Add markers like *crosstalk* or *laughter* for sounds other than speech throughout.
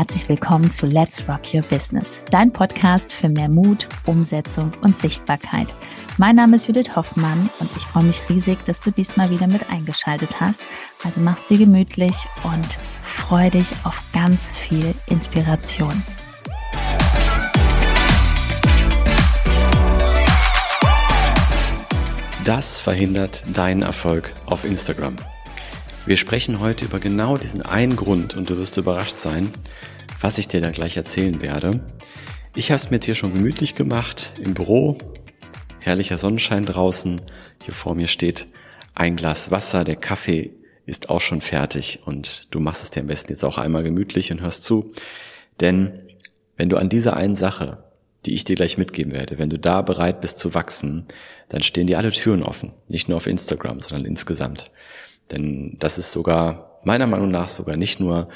herzlich willkommen zu Let's Rock Your Business, dein Podcast für mehr Mut, Umsetzung und Sichtbarkeit. Mein Name ist Judith Hoffmann und ich freue mich riesig, dass du diesmal wieder mit eingeschaltet hast. Also mach's dir gemütlich und freu dich auf ganz viel Inspiration. Das verhindert deinen Erfolg auf Instagram. Wir sprechen heute über genau diesen einen Grund und du wirst überrascht sein, was ich dir da gleich erzählen werde. Ich habe es mir jetzt hier schon gemütlich gemacht im Büro. Herrlicher Sonnenschein draußen. Hier vor mir steht ein Glas Wasser. Der Kaffee ist auch schon fertig und du machst es dir am besten jetzt auch einmal gemütlich und hörst zu. Denn wenn du an dieser einen Sache, die ich dir gleich mitgeben werde, wenn du da bereit bist zu wachsen, dann stehen dir alle Türen offen. Nicht nur auf Instagram, sondern insgesamt. Denn das ist sogar, meiner Meinung nach sogar nicht nur,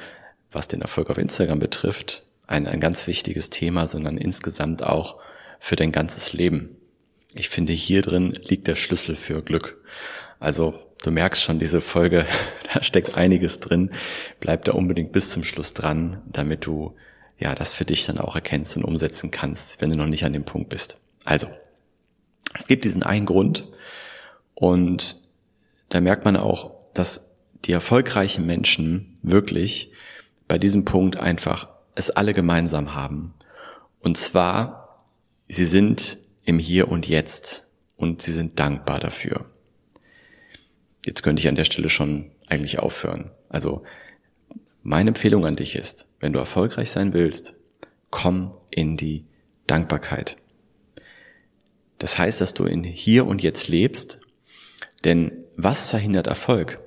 was den Erfolg auf Instagram betrifft, ein, ein ganz wichtiges Thema, sondern insgesamt auch für dein ganzes Leben. Ich finde, hier drin liegt der Schlüssel für Glück. Also du merkst schon, diese Folge, *laughs* da steckt einiges drin. Bleib da unbedingt bis zum Schluss dran, damit du ja das für dich dann auch erkennst und umsetzen kannst, wenn du noch nicht an dem Punkt bist. Also, es gibt diesen einen Grund und da merkt man auch, dass die erfolgreichen Menschen wirklich bei diesem Punkt einfach es alle gemeinsam haben. Und zwar, sie sind im Hier und Jetzt und sie sind dankbar dafür. Jetzt könnte ich an der Stelle schon eigentlich aufhören. Also meine Empfehlung an dich ist, wenn du erfolgreich sein willst, komm in die Dankbarkeit. Das heißt, dass du in Hier und Jetzt lebst, denn was verhindert Erfolg?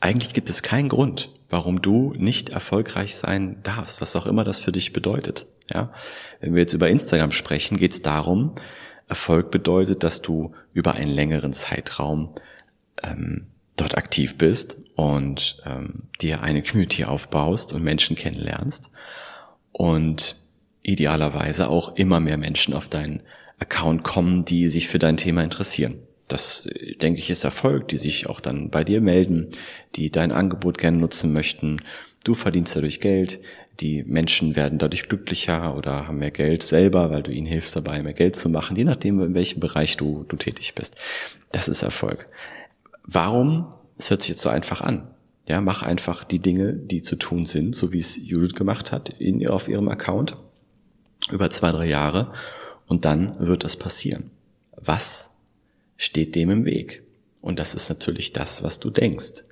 Eigentlich gibt es keinen Grund, warum du nicht erfolgreich sein darfst, was auch immer das für dich bedeutet. Ja, wenn wir jetzt über Instagram sprechen, geht es darum, Erfolg bedeutet, dass du über einen längeren Zeitraum ähm, dort aktiv bist und ähm, dir eine Community aufbaust und Menschen kennenlernst und idealerweise auch immer mehr Menschen auf deinen Account kommen, die sich für dein Thema interessieren. Das, denke ich, ist Erfolg, die sich auch dann bei dir melden, die dein Angebot gerne nutzen möchten. Du verdienst dadurch Geld, die Menschen werden dadurch glücklicher oder haben mehr Geld selber, weil du ihnen hilfst dabei, mehr Geld zu machen, je nachdem, in welchem Bereich du, du tätig bist. Das ist Erfolg. Warum? Es hört sich jetzt so einfach an. Ja, mach einfach die Dinge, die zu tun sind, so wie es Judith gemacht hat in, auf ihrem Account über zwei, drei Jahre und dann wird das passieren. Was steht dem im Weg. Und das ist natürlich das, was du denkst.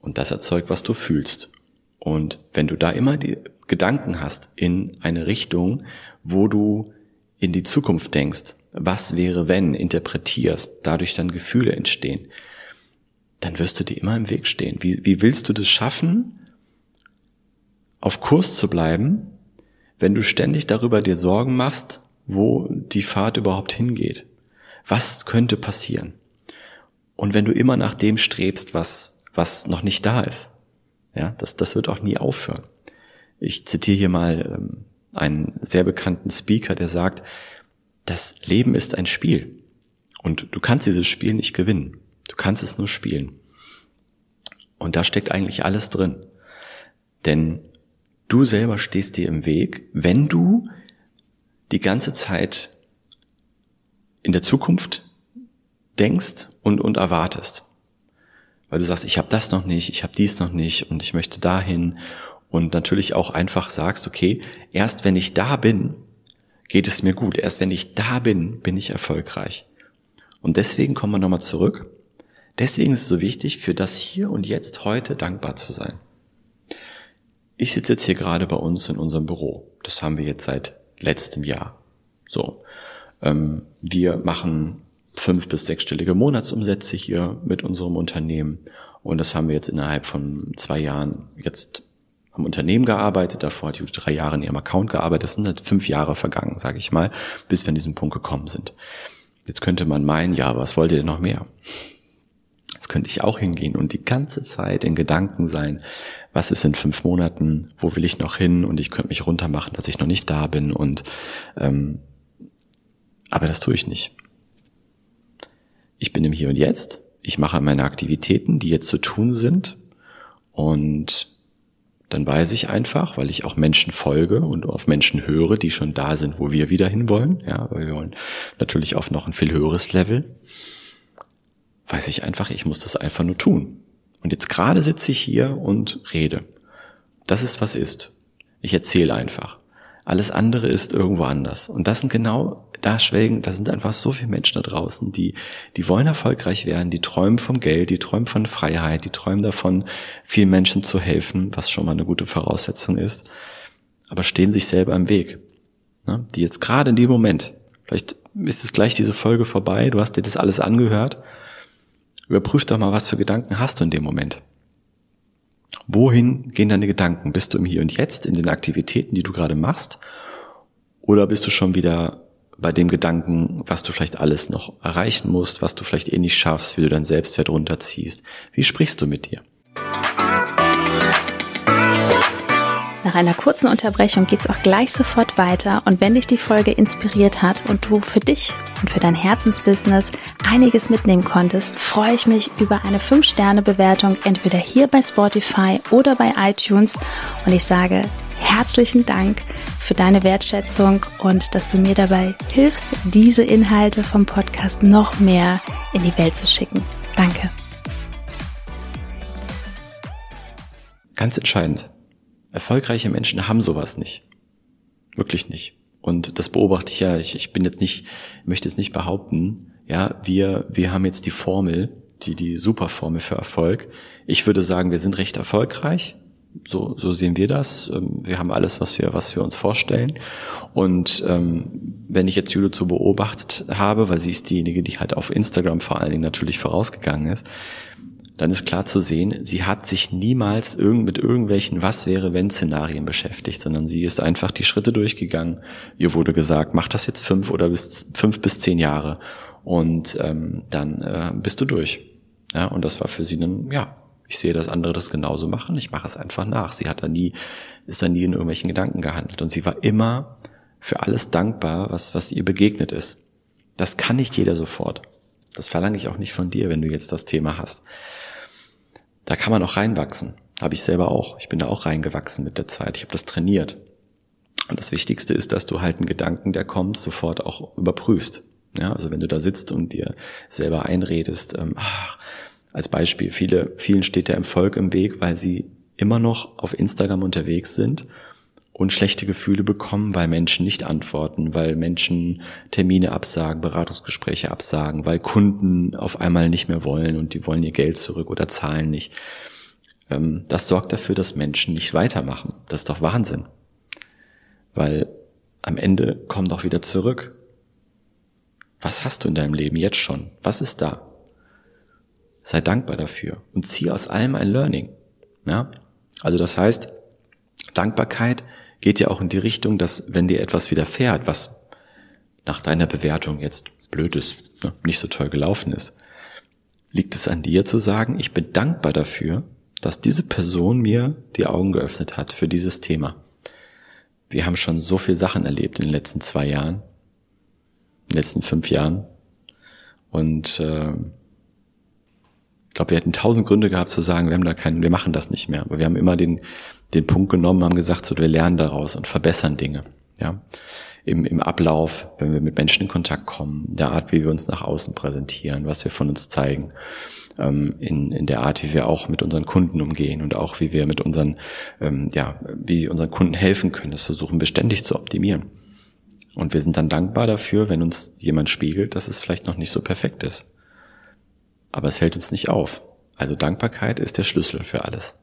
Und das erzeugt, was du fühlst. Und wenn du da immer die Gedanken hast in eine Richtung, wo du in die Zukunft denkst, was wäre wenn, interpretierst, dadurch dann Gefühle entstehen, dann wirst du dir immer im Weg stehen. Wie, wie willst du das schaffen, auf Kurs zu bleiben, wenn du ständig darüber dir Sorgen machst, wo die Fahrt überhaupt hingeht? Was könnte passieren? Und wenn du immer nach dem strebst, was, was noch nicht da ist, ja, das, das wird auch nie aufhören. Ich zitiere hier mal ähm, einen sehr bekannten Speaker, der sagt, das Leben ist ein Spiel. Und du kannst dieses Spiel nicht gewinnen. Du kannst es nur spielen. Und da steckt eigentlich alles drin. Denn du selber stehst dir im Weg, wenn du die ganze Zeit in der Zukunft denkst und, und erwartest. Weil du sagst, ich habe das noch nicht, ich habe dies noch nicht und ich möchte dahin. Und natürlich auch einfach sagst, okay, erst wenn ich da bin, geht es mir gut. Erst wenn ich da bin, bin ich erfolgreich. Und deswegen kommen wir nochmal zurück. Deswegen ist es so wichtig, für das hier und jetzt heute dankbar zu sein. Ich sitze jetzt hier gerade bei uns in unserem Büro. Das haben wir jetzt seit letztem Jahr. So. Ähm, wir machen fünf bis sechsstellige Monatsumsätze hier mit unserem Unternehmen. Und das haben wir jetzt innerhalb von zwei Jahren jetzt am Unternehmen gearbeitet. Davor hat Judith drei Jahre in ihrem Account gearbeitet. Das sind halt fünf Jahre vergangen, sage ich mal, bis wir an diesen Punkt gekommen sind. Jetzt könnte man meinen, ja, was wollt ihr denn noch mehr? Jetzt könnte ich auch hingehen und die ganze Zeit in Gedanken sein, was ist in fünf Monaten, wo will ich noch hin und ich könnte mich runtermachen, dass ich noch nicht da bin und ähm, aber das tue ich nicht. Ich bin im Hier und Jetzt. Ich mache meine Aktivitäten, die jetzt zu tun sind. Und Dann weiß ich einfach, weil ich auch Menschen folge und auf Menschen höre, die schon da sind, wo wir wieder hinwollen. Ja, weil wir wollen natürlich auf noch ein viel höheres Level. Weiß ich einfach, ich muss das einfach nur tun. Und jetzt gerade sitze ich hier und rede. Das ist, was ist. Ich erzähle einfach. Alles andere ist irgendwo anders. Und das sind genau, da schwelgen, da sind einfach so viele Menschen da draußen, die, die wollen erfolgreich werden, die träumen vom Geld, die träumen von Freiheit, die träumen davon, vielen Menschen zu helfen, was schon mal eine gute Voraussetzung ist, aber stehen sich selber im Weg. Ne? Die jetzt gerade in dem Moment, vielleicht ist es gleich diese Folge vorbei, du hast dir das alles angehört, überprüf doch mal, was für Gedanken hast du in dem Moment. Wohin gehen deine Gedanken? Bist du im Hier und Jetzt, in den Aktivitäten, die du gerade machst? Oder bist du schon wieder bei dem Gedanken, was du vielleicht alles noch erreichen musst, was du vielleicht eh nicht schaffst, wie du dein Selbstwert runterziehst? Wie sprichst du mit dir? Nach einer kurzen Unterbrechung geht's auch gleich sofort weiter und wenn dich die Folge inspiriert hat und du für dich und für dein Herzensbusiness einiges mitnehmen konntest, freue ich mich über eine 5-Sterne-Bewertung entweder hier bei Spotify oder bei iTunes und ich sage herzlichen Dank für deine Wertschätzung und dass du mir dabei hilfst, diese Inhalte vom Podcast noch mehr in die Welt zu schicken. Danke. Ganz entscheidend. Erfolgreiche Menschen haben sowas nicht. Wirklich nicht. Und das beobachte ich ja, ich, ich bin jetzt nicht, möchte jetzt nicht behaupten, ja, wir, wir haben jetzt die Formel, die, die Superformel für Erfolg. Ich würde sagen, wir sind recht erfolgreich. So, so sehen wir das. Ähm, wir haben alles, was wir, was wir uns vorstellen. Und ähm, wenn ich jetzt Jule so beobachtet habe, weil sie ist diejenige, die halt auf Instagram vor allen Dingen natürlich vorausgegangen ist, dann ist klar zu sehen, sie hat sich niemals irgend mit irgendwelchen Was wäre wenn Szenarien beschäftigt, sondern sie ist einfach die Schritte durchgegangen. Ihr wurde gesagt, mach das jetzt fünf oder bis fünf bis zehn Jahre und ähm, dann äh, bist du durch. Ja, und das war für sie dann, ja, ich sehe, dass andere das genauso machen, ich mache es einfach nach. Sie hat da nie, ist da nie in irgendwelchen Gedanken gehandelt und sie war immer für alles dankbar, was, was ihr begegnet ist. Das kann nicht jeder sofort. Das verlange ich auch nicht von dir, wenn du jetzt das Thema hast da kann man auch reinwachsen. Habe ich selber auch. Ich bin da auch reingewachsen mit der Zeit. Ich habe das trainiert. Und das Wichtigste ist, dass du halt einen Gedanken, der kommt, sofort auch überprüfst. Ja, also wenn du da sitzt und dir selber einredest, ähm, ach, als Beispiel, viele, vielen steht der Erfolg im Weg, weil sie immer noch auf Instagram unterwegs sind und schlechte Gefühle bekommen, weil Menschen nicht antworten, weil Menschen Termine absagen, Beratungsgespräche absagen, weil Kunden auf einmal nicht mehr wollen und die wollen ihr Geld zurück oder zahlen nicht. Ähm, das sorgt dafür, dass Menschen nicht weitermachen. Das ist doch Wahnsinn. Weil am Ende kommen doch wieder zurück. Was hast du in deinem Leben jetzt schon? Was ist da? Sei dankbar dafür und zieh aus allem ein Learning. Ja? Also das heißt, Dankbarkeit geht ja auch in die Richtung, dass wenn dir etwas widerfährt, was nach deiner Bewertung jetzt blöd ist, ne, nicht so toll gelaufen ist, liegt es an dir zu sagen, ich bin dankbar dafür, dass diese Person mir die Augen geöffnet hat für dieses Thema. Wir haben schon so viel Sachen erlebt in den letzten zwei Jahren, in den letzten fünf Jahren. Und äh, glaube, wir hätten tausend Gründe gehabt zu sagen, wir haben da keinen, wir machen das nicht mehr. Aber wir haben immer den, den Punkt genommen, haben gesagt, so, wir lernen daraus und verbessern Dinge. Ja, im, im Ablauf, wenn wir mit Menschen in Kontakt kommen, der Art, wie wir uns nach außen präsentieren, was wir von uns zeigen, ähm, in, in der Art, wie wir auch mit unseren Kunden umgehen und auch wie wir mit unseren, ähm, ja, wie unseren Kunden helfen können. Das versuchen wir ständig zu optimieren. Und wir sind dann dankbar dafür, wenn uns jemand spiegelt, dass es vielleicht noch nicht so perfekt ist. Aber es hält uns nicht auf. Also Dankbarkeit ist der Schlüssel für alles.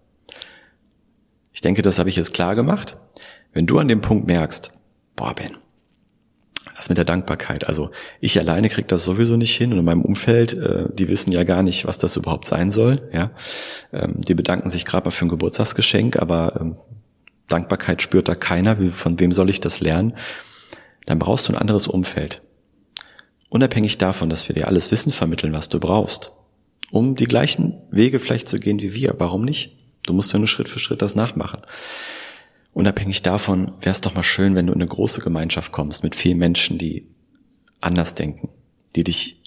Ich denke, das habe ich jetzt klar gemacht. Wenn du an dem Punkt merkst, boah, Ben, das mit der Dankbarkeit, also ich alleine krieg das sowieso nicht hin und in meinem Umfeld, äh, die wissen ja gar nicht, was das überhaupt sein soll. Ja, ähm, Die bedanken sich gerade mal für ein Geburtstagsgeschenk, aber ähm, Dankbarkeit spürt da keiner. Wie, von wem soll ich das lernen? Dann brauchst du ein anderes Umfeld. Unabhängig davon, dass wir dir alles Wissen vermitteln, was du brauchst, um die gleichen Wege vielleicht zu gehen wie wir. Warum nicht? Du musst ja nur Schritt für Schritt das nachmachen. Unabhängig davon wäre es doch mal schön, wenn du in eine große Gemeinschaft kommst mit vielen Menschen, die anders denken, die dich,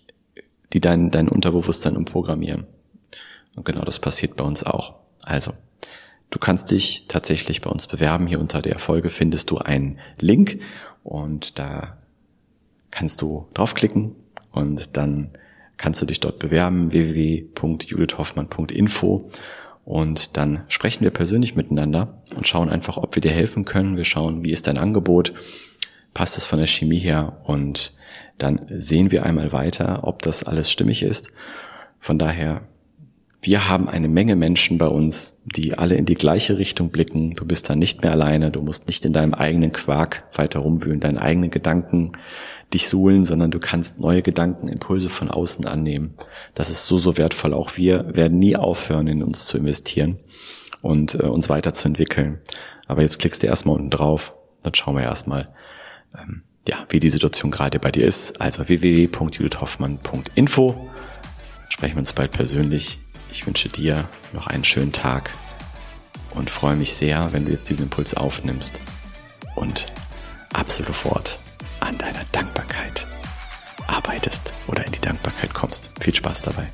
die dein, dein Unterbewusstsein umprogrammieren. Und genau das passiert bei uns auch. Also, du kannst dich tatsächlich bei uns bewerben. Hier unter der Folge findest du einen Link und da kannst du draufklicken und dann kannst du dich dort bewerben, www.judithhoffmann.info und dann sprechen wir persönlich miteinander und schauen einfach, ob wir dir helfen können. Wir schauen, wie ist dein Angebot, passt es von der Chemie her und dann sehen wir einmal weiter, ob das alles stimmig ist. Von daher, wir haben eine Menge Menschen bei uns, die alle in die gleiche Richtung blicken. Du bist da nicht mehr alleine, du musst nicht in deinem eigenen Quark weiter rumwühlen, deinen eigenen Gedanken dich suhlen, sondern du kannst neue Gedanken, Impulse von außen annehmen. Das ist so, so wertvoll. Auch wir werden nie aufhören, in uns zu investieren und äh, uns weiterzuentwickeln. Aber jetzt klickst du erstmal unten drauf, dann schauen wir erstmal, ähm, ja, wie die Situation gerade bei dir ist. Also www.judithhoffmann.info. Sprechen wir uns bald persönlich. Ich wünsche dir noch einen schönen Tag und freue mich sehr, wenn du jetzt diesen Impuls aufnimmst und ab sofort an deiner Dankbarkeit arbeitest oder in die Dankbarkeit kommst. Viel Spaß dabei.